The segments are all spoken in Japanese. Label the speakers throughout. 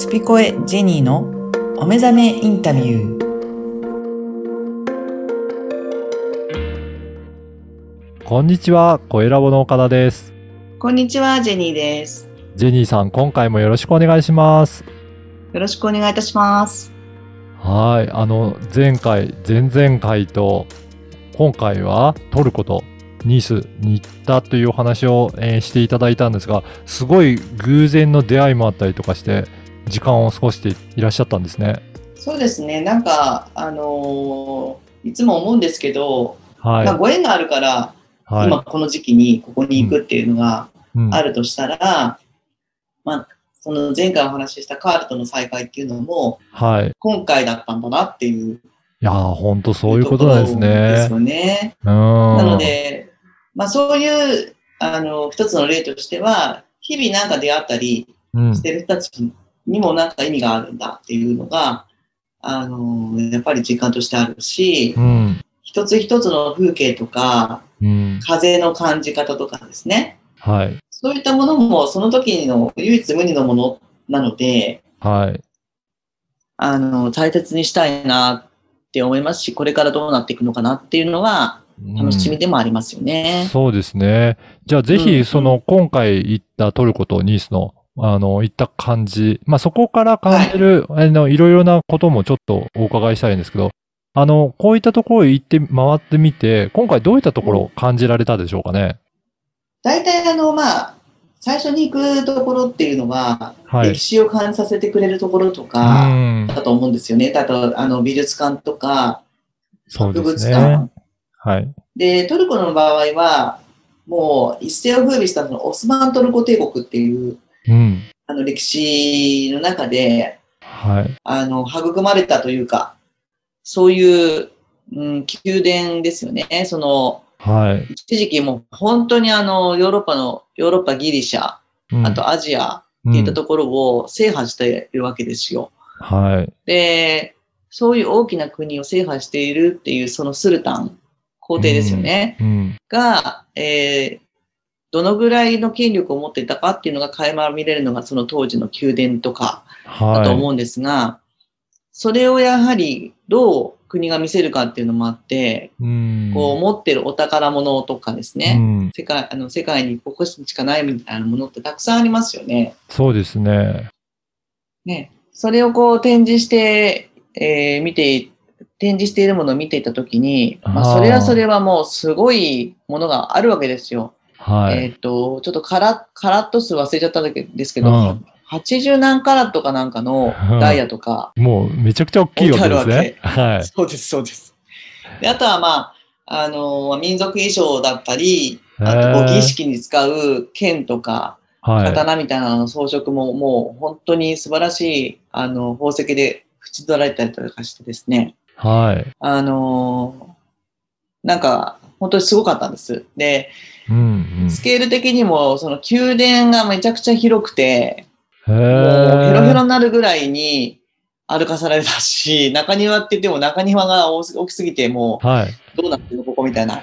Speaker 1: スピコエジェニーのお目覚めインタビュー。
Speaker 2: こんにちは、声ラボの岡田です。
Speaker 1: こんにちは、ジェニーです。
Speaker 2: ジェニーさん、今回もよろしくお願いします。
Speaker 1: よろしくお願いいたします。
Speaker 2: はい、あの、前回、前々回と、今回はトルコとニースに行ったというお話を、えーしていただいたんですが、すごい偶然の出会いもあったりとかして、時間を過ごしていらっしゃったんですね。
Speaker 3: そうですね、なんか、あのーいつも思うんですけど、
Speaker 2: はい。
Speaker 3: まあ、ご縁があるから、
Speaker 2: はい。
Speaker 3: 今この時期にここに行くっていうのが
Speaker 2: うん
Speaker 3: あるとしたら、まあ、その前回お話ししたカールとの再会っていうのも、
Speaker 2: はい。い
Speaker 3: 今回だったんだなっていう
Speaker 2: やー、ほんとそういうことなんです
Speaker 3: ところです
Speaker 2: ね。
Speaker 3: よね。
Speaker 2: うん。
Speaker 3: なので、まあ、そういうあの一つの例としては、日々なんか出会ったり
Speaker 2: うん
Speaker 3: し、てる人たちにもなんか意味があるんだっていうのが、あのやっぱり実感としてあるし、
Speaker 2: うん。
Speaker 3: 一つ一つの風景とか、
Speaker 2: うん。
Speaker 3: 風の感じ方とかですね。
Speaker 2: はい。
Speaker 3: そういったものもその時の唯一無二のものなので、
Speaker 2: はい。
Speaker 3: あの、大切にしたいなって思いますし、これからどうなっていくのかなっていうのは楽しみでもありますよね。
Speaker 2: そうですね。じゃあぜひ、
Speaker 3: うん
Speaker 2: その、今回行ったトルコとニースの、あの、行った感じ、まあ、そこから感じる、あの、いろいろなこともちょっとお伺いしたいんですけど、あの、こういったところ行って、回ってみて、今回どういったところを感じられたでしょうかね？
Speaker 3: 大体あの、まあ、最初に行くところっていうのは、
Speaker 2: はい
Speaker 3: 歴。史を感じさせてくれるところと
Speaker 2: う
Speaker 3: か、
Speaker 2: ん。
Speaker 3: だと思うんですよね。あと、あの、美術館とか、博物
Speaker 2: ですね
Speaker 3: 館。。
Speaker 2: はい。
Speaker 3: で、トルコの場合は、もう一世を風靡したそのオスマントルコ帝国っていう
Speaker 2: うん。
Speaker 3: あの歴史の中で、
Speaker 2: はい。
Speaker 3: あの、育まれたというか、そういう、うん、宮殿ですよね。その、
Speaker 2: はい。
Speaker 3: 一時期もう本当にあの、ヨーロッパの、ヨーロッパ、ギリシャ、
Speaker 2: うん
Speaker 3: あとアジアっていったところを制覇しているわけですよ。
Speaker 2: はい。
Speaker 3: で、そういう大きな国を制覇しているっていうそのスルタン、皇帝ですよね。
Speaker 2: うん。
Speaker 3: が、えーどのぐらいの権力を持っていたかっていうのが垣間見れるのがその当時の宮殿とかだと
Speaker 2: は
Speaker 3: 思うんですが、それをやはりどう国が見せるかっていうのもあって、
Speaker 2: い。うん。
Speaker 3: こう持ってるお宝物とかです
Speaker 2: う
Speaker 3: ね、
Speaker 2: ん。
Speaker 3: 世界あの世界にここしかないみたいなものってたくさんありますよね。
Speaker 2: そうですね。
Speaker 3: ねそれをこう展示して、えー見て、展示しているものを見ていたときに、まあ、それはそれはもうすごいものがあるわけですよ。
Speaker 2: はい。
Speaker 3: えっ、と、ちょっとカラカラット数忘れちゃったんですけど、
Speaker 2: うん
Speaker 3: 80何カラットかなんかのダイヤとか、
Speaker 2: もうめちゃくちゃ大きいわけですね。はい。
Speaker 3: そうです、そうです。であとはまあ、あの民族衣装だったり、あと儀式に使う剣とか、
Speaker 2: はい。
Speaker 3: 刀みたいなのの装飾ももう本当に素晴らしいあの宝石で縁取られたりとかしてですね、
Speaker 2: はい。
Speaker 3: あのなんか本当にすごかったんです。で、
Speaker 2: うん、うん。
Speaker 3: スケール的にもその宮殿がめちゃくちゃ広くて、
Speaker 2: へ
Speaker 3: もうヘロヘロ
Speaker 2: ー
Speaker 3: になるぐらいに歩かされたし、中庭って言っても中庭が大大きすぎても
Speaker 2: はい。
Speaker 3: うどうなってるのここみたいな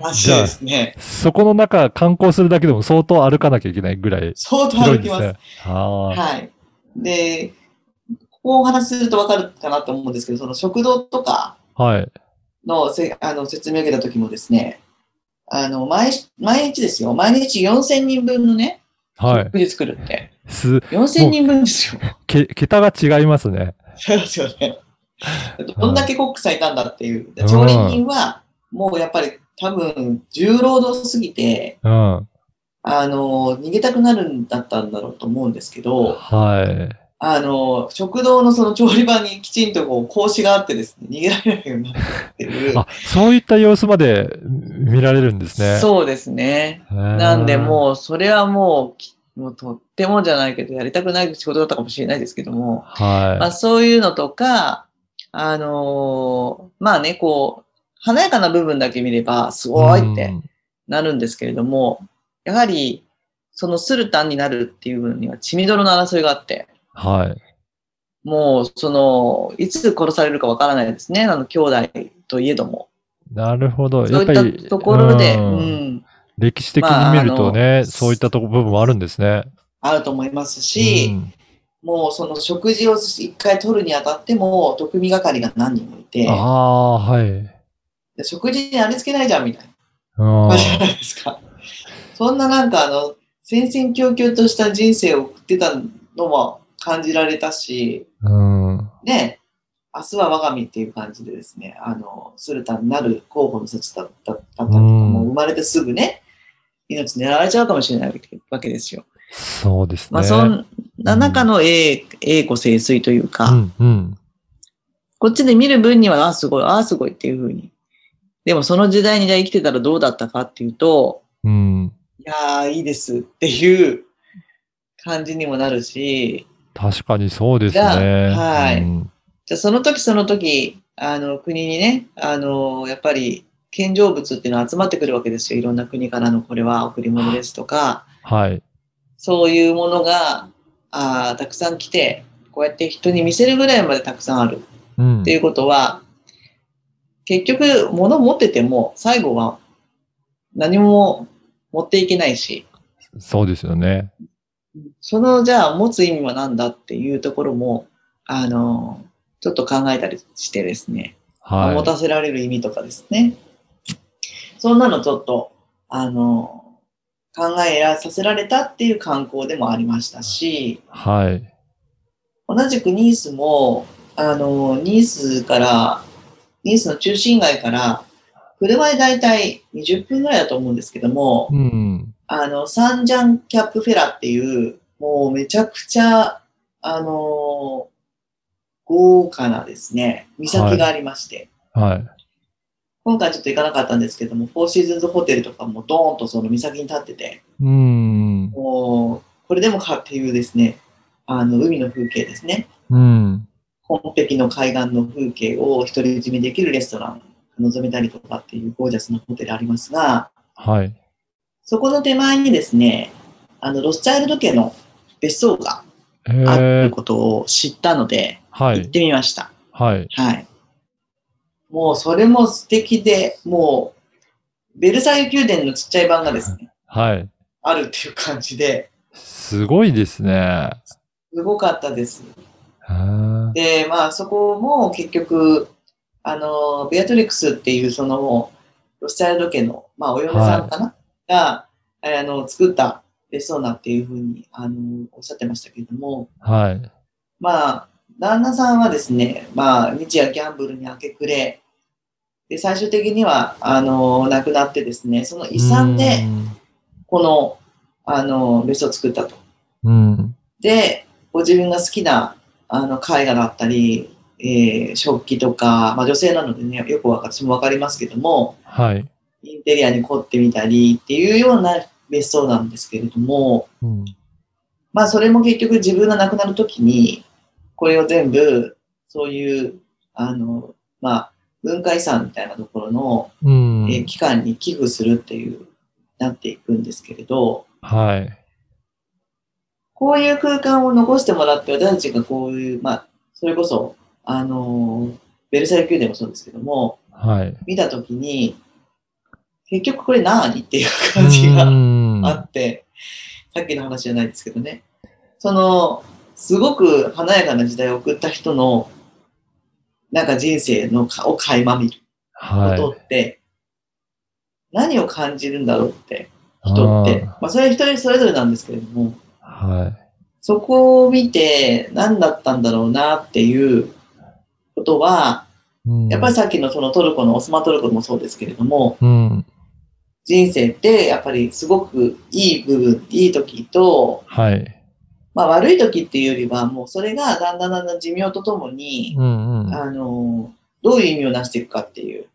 Speaker 3: 感じですね。
Speaker 2: そこの中観光するだけでも相当歩かなきゃいけないぐらい
Speaker 3: 相当歩きます。
Speaker 2: は
Speaker 3: はい。で、ここをお話しするとわかるかなと思うんですけど、その食堂とか
Speaker 2: い。はい。
Speaker 3: のせあの説明を受けた時もですね、あの毎毎日ですよ、毎日4000人分のね、
Speaker 2: はい。
Speaker 3: 食事作るって。
Speaker 2: す、
Speaker 3: 4000人分ですよ。
Speaker 2: け、桁が違いますね。
Speaker 3: そうですよね。どんだけコックさんいたんだっていう。
Speaker 2: うん
Speaker 3: 調理人は、もうやっぱり多分、重労働すぎて、
Speaker 2: うん。
Speaker 3: あの、逃げたくなるんだったんだろうと思うんですけど、
Speaker 2: はい。
Speaker 3: あの、食堂のその調理場にきちんとこう、格子があってですね、逃げられないようになってる。
Speaker 2: あ、そういった様子まで見られるんですね。
Speaker 3: そうですね。
Speaker 2: な
Speaker 3: なんでもう、それはもうき、もうとってもじゃないけど、やりたくない仕事だったかもしれないですけども、まあ
Speaker 2: は
Speaker 3: そういうのとか、あのーまあね、こう、華やかな部分だけ見れば、す
Speaker 2: い。
Speaker 3: ごいって
Speaker 2: うん
Speaker 3: なるんですけれども、やはり、そのスルタンになるっていうのには血みどろの争いがあって、
Speaker 2: はい。
Speaker 3: もう、その、いつ殺されるかわからないですね。あの、兄弟といえども。
Speaker 2: なるほど。
Speaker 3: そうい
Speaker 2: やっぱり
Speaker 3: ったところで、
Speaker 2: う
Speaker 3: うんん、
Speaker 2: 歴史的に見るとね、
Speaker 3: まあ
Speaker 2: そういったとこ部分もあるんですね。
Speaker 3: あると思いますし、
Speaker 2: うん
Speaker 3: もうその食事を一回取るにあたっても、特務係が何人もいて、
Speaker 2: ああ、はい。
Speaker 3: で食事にありつけないじゃんみたいな
Speaker 2: あ
Speaker 3: 感じじゃないですか。そんななんかあの、戦々恐々とした人生を送ってたのも感じられたし、
Speaker 2: ーうん。
Speaker 3: ね、明日は我が身っていう感じでですね、あの、スルタンになる候補の人たちだっただったりとか、
Speaker 2: うん
Speaker 3: もう生まれてすぐね、命狙われちゃうかもしれないわけですよ。
Speaker 2: そうですね。
Speaker 3: まあ、そんな中の栄栄枯盛衰というか、
Speaker 2: うん、うん。
Speaker 3: こっちで見る分には、ああ、すごい、ああ、すごいっていうふうに。でもその時代にじゃあ生きてたらどうだったかっていうと、
Speaker 2: うん。
Speaker 3: いやー、いいですっていう感じにもなるし、
Speaker 2: 確かにそうですね。
Speaker 3: あはい
Speaker 2: うん
Speaker 3: じゃあその時その時、あの、国にね、あの、やっぱり、献上物っていうのは集まってくるわけですよ。いろんな国からのこれは贈り物ですとか、
Speaker 2: はい。
Speaker 3: そういうものが、あーたくさん来て、こうやって人に見せるぐらいまでたくさんある
Speaker 2: うん
Speaker 3: っていうことは、結局、物持ってても、最後は何も持っていけないし、
Speaker 2: そうですよね。
Speaker 3: その、じゃあ、持つ意味は何だっていうところも、あの、ちょっと考えたりしてですね、
Speaker 2: はい。
Speaker 3: 持たせられる意味とかですね。そんなのちょっと、あの、考えさせられたっていう観光でもありましたし、
Speaker 2: はい。
Speaker 3: 同じくニースも、あの、ニースから、ニースの中心街から、車でだいたい20分ぐらいだと思うんですけども、
Speaker 2: うん。
Speaker 3: あの、サンジャンキャップフェラっていう、もうめちゃくちゃ、あの豪華なですね、岬がありまして、
Speaker 2: はい。
Speaker 3: 今回ちょっと行かなかったんですけども、フォーシーズンズホテルとかもドーンとその岬に立ってて、
Speaker 2: うん。
Speaker 3: もう、これでもかっていうですね、あの、海の風景ですね。
Speaker 2: うん。
Speaker 3: 本壁の海岸の風景を独り占めできるレストランが望めたりとかっていうゴージャスなホテルありますが、
Speaker 2: はい。
Speaker 3: そこの手前にですね、あの、ロスチャイルド家の別荘が
Speaker 2: え
Speaker 3: ある
Speaker 2: ー、
Speaker 3: ことを知ったので、
Speaker 2: はい。
Speaker 3: 行ってみました。
Speaker 2: はい。
Speaker 3: はい。もうそれも素敵で、もう、ベルサイユ宮殿のちっちゃい版がですね、
Speaker 2: はい。
Speaker 3: あるっていう感じで、
Speaker 2: すごいですね。
Speaker 3: すごかったです。で、まあそこも結局、あの、ベアトリックスっていうその、ロスチャイルド家の、まあお嫁さんかな、が、あの、作った別荘なっていうふうに、あの、おっしゃってましたけれども、
Speaker 2: はい。
Speaker 3: まあ、旦那さんはですね、まあ、日夜ギャンブルに明け暮れ、で、最終的には、あの、亡くなってですね、その遺産で、この、あの、別荘を作ったと。
Speaker 2: うん。うん。
Speaker 3: で、ご自分が好きな、あの、絵画だったり、えー食器とか、まあ女性なのでね、よく私もわかりますけども、
Speaker 2: はい。
Speaker 3: インテリアに凝ってみたりっていうような別荘なんですけれども、
Speaker 2: うん。
Speaker 3: まあそれも結局自分が亡くなるときに、これを全部、そういう、あの、まあ、文化遺産みたいなところの、
Speaker 2: うん。
Speaker 3: えー機関に寄付するっていう、なっていくんですけれど、
Speaker 2: はい。
Speaker 3: こういう空間を残してもらって、私たちがこういう、まあ、それこそ、あのーベルサイユ宮殿もそうですけども、
Speaker 2: はい。
Speaker 3: 見たときに、結局これ何っていう感じが
Speaker 2: うん
Speaker 3: あって、さっきの話じゃないですけどね。その、すごく華やかな時代を送った人の、なんか人生のかを垣間見ること
Speaker 2: は
Speaker 3: って、何を感じるんだろうって、人って。まあ、それは一人それぞれなんですけれども、
Speaker 2: い。は
Speaker 3: そこを見て何だったんだろうなっていうことは、
Speaker 2: い。うん
Speaker 3: やっぱりさっきのそのトルコのオスマントルコもそうですけれども、
Speaker 2: うん。
Speaker 3: 人生ってやっぱりすごくいい部分、いい時と、
Speaker 2: はい。
Speaker 3: まあ悪い時っていうよりはもうそれがだんだんだんだん寿命とともに、
Speaker 2: うんうん。
Speaker 3: あの、どういう意味をなしていくかっていう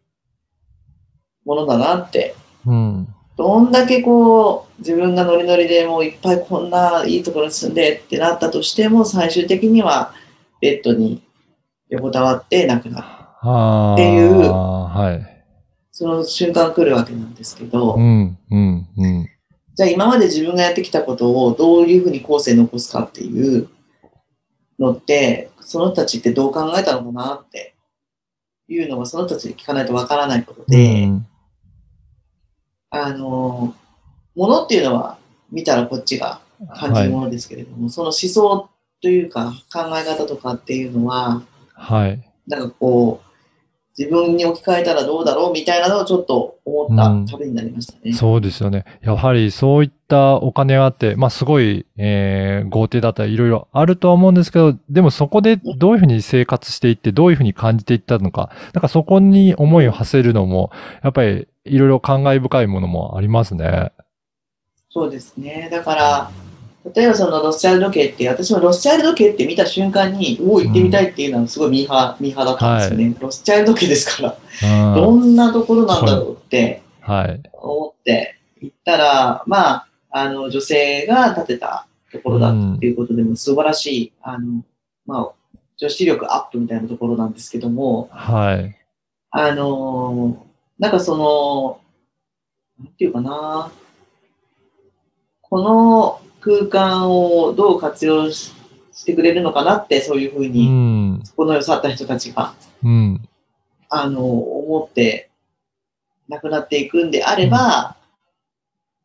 Speaker 3: ものだなって。
Speaker 2: うん。
Speaker 3: どんだけこう自分がノリノリでもういっぱいこんないいところに住んでってなったとしても最終的にはベッドに横たわって亡くなる。
Speaker 2: はあ。
Speaker 3: っていう
Speaker 2: はい。
Speaker 3: その瞬間来るわけなんですけど、
Speaker 2: うん、うん、うん。
Speaker 3: じゃあ今まで自分がやってきたことをどういうふうに後世に残すかっていうのって、その人たちってどう考えたのかなっていうのがその人たちに聞かないとわからないことで、
Speaker 2: うん
Speaker 3: あの、ものっていうのは見たらこっちが感じるものですけれども、その思想というか考え方とかっていうのは、
Speaker 2: はい。
Speaker 3: なんかこう、自分に置き換えたらどうだろうみたいなのをちょっと思った
Speaker 2: うん
Speaker 3: 旅になりましたね。
Speaker 2: そうですよね。やはりそういったお金があって、まあすごい、えー、豪邸だったりいろいろあるとは思うんですけど、でもそこでどういうふうに生活していって、どういうふうに感じていったのか、なんかそこに思いを馳せるのも、やっぱりいろいろ感慨深いものもありますね。
Speaker 3: そうですね。だから、例えばそのロスチャイルド家って、私もロスチャイルド家って見た瞬間に、おお、行ってみたいっていうのはすごいミーハー、ミーハーだったんですよね。ロスチャイルド家ですから、ど
Speaker 2: うん。
Speaker 3: んなところなんだろうって
Speaker 2: はい。
Speaker 3: 思って行ったら、まあ、あの、女性が建てたところだっていうことでも素晴らしい、あの、まあ、女子力アップみたいなところなんですけども、
Speaker 2: はい。
Speaker 3: あのなんかその、なんていうかな、この空間をどう活用ししてくれるのかなって、そういうふう
Speaker 2: う
Speaker 3: に、
Speaker 2: ん。
Speaker 3: この世去った人たちが、
Speaker 2: うん。
Speaker 3: あの、思って亡くなっていくんであれば、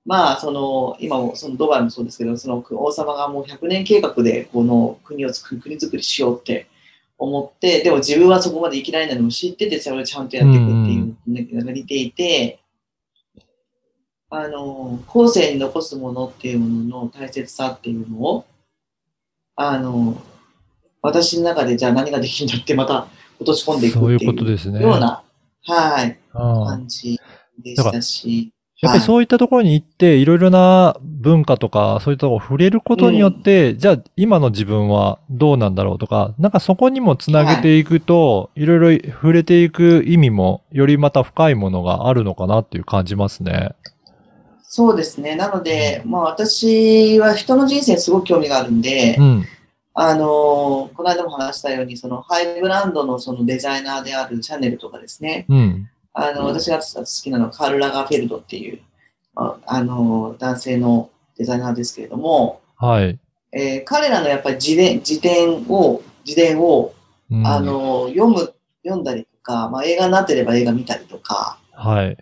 Speaker 3: まあ、その、今も、そのドバイもそうですけど、その王様がもう100年計画でこの国を作る、国づくりしようって思って、でも自分はそこまで生きられないのも知ってて、それをちゃんとやっていくっていうのが似ていて、あの、後世に残すものっていうものの大切さっていうのを、あの、私の中でじゃあ何ができるんだってまた落とし込んでいくって
Speaker 2: いう
Speaker 3: いう
Speaker 2: ことですね。
Speaker 3: ような、はい、
Speaker 2: うん
Speaker 3: 感じでしたし。
Speaker 2: やっぱりそういったところに行って、いろいろな文化とか、そういったところを触れることによって、じゃあ今の自分はどうなんだろうとか、なんかそこにもつなげていくと、いろいろ触れていく意味も、よりまた深いものがあるのかなっていう感じますね。
Speaker 3: そうですね。なので、まあ私は人の人生にすごく興味があるんで、
Speaker 2: うん。
Speaker 3: あの、この間も話したように、そのハイブランドのそのデザイナーであるシャネルとかですね、
Speaker 2: うん。
Speaker 3: あの、私が好きなのはカール・ラガーフェルドっていう、ああの、男性のデザイナーですけれども、
Speaker 2: はい。
Speaker 3: えー彼らのやっぱり自伝、自伝を、自伝を、
Speaker 2: うん
Speaker 3: あ、の、読む、読んだりとか、まあ映画になってれば映画見たりとか
Speaker 2: はい。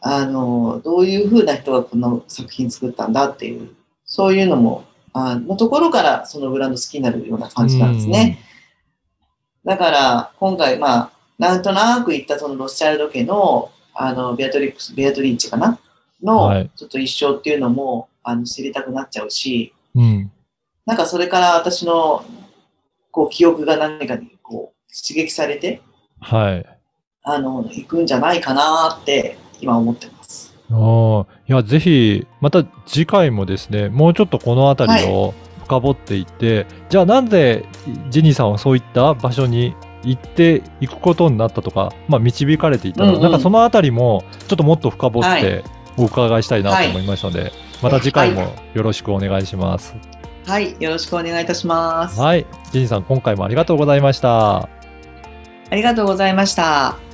Speaker 3: あの、どういうふうな人がこの作品作ったんだっていう、そういうのも、あのところからそのブランド好きになるような感じなんですね。だから、今回、まあ、なんとなく言ったそのロスチャイルド家の、あの、ベアトリックス、ベアトリーチかな？の、
Speaker 2: はい
Speaker 3: ちょっと一生っていうのも、あの、知りたくなっちゃうし、
Speaker 2: うん。うん。
Speaker 3: なんかそれから私の、こう、記憶が何かに、こう、刺激されて、
Speaker 2: はい。
Speaker 3: あの、行くんじゃないかなって、今思ってます。
Speaker 2: ああ、いや、ぜひ、また次回もですね、もうちょっとこのあたりを深掘っていって、じゃあなんでジェニーさんはそういった場所に行っていくことになったとか、まあ導かれていたの、
Speaker 3: うんうん
Speaker 2: なんかそのあたりもちょっともっと深掘っ
Speaker 3: は
Speaker 2: てお伺いしたいなと思いましたので、また次回もよろしくお願いします。
Speaker 3: はい、よろしくお願いいたします。
Speaker 2: はい。ジェニーさん、今回もありがとうございました。
Speaker 3: ありがとうございました。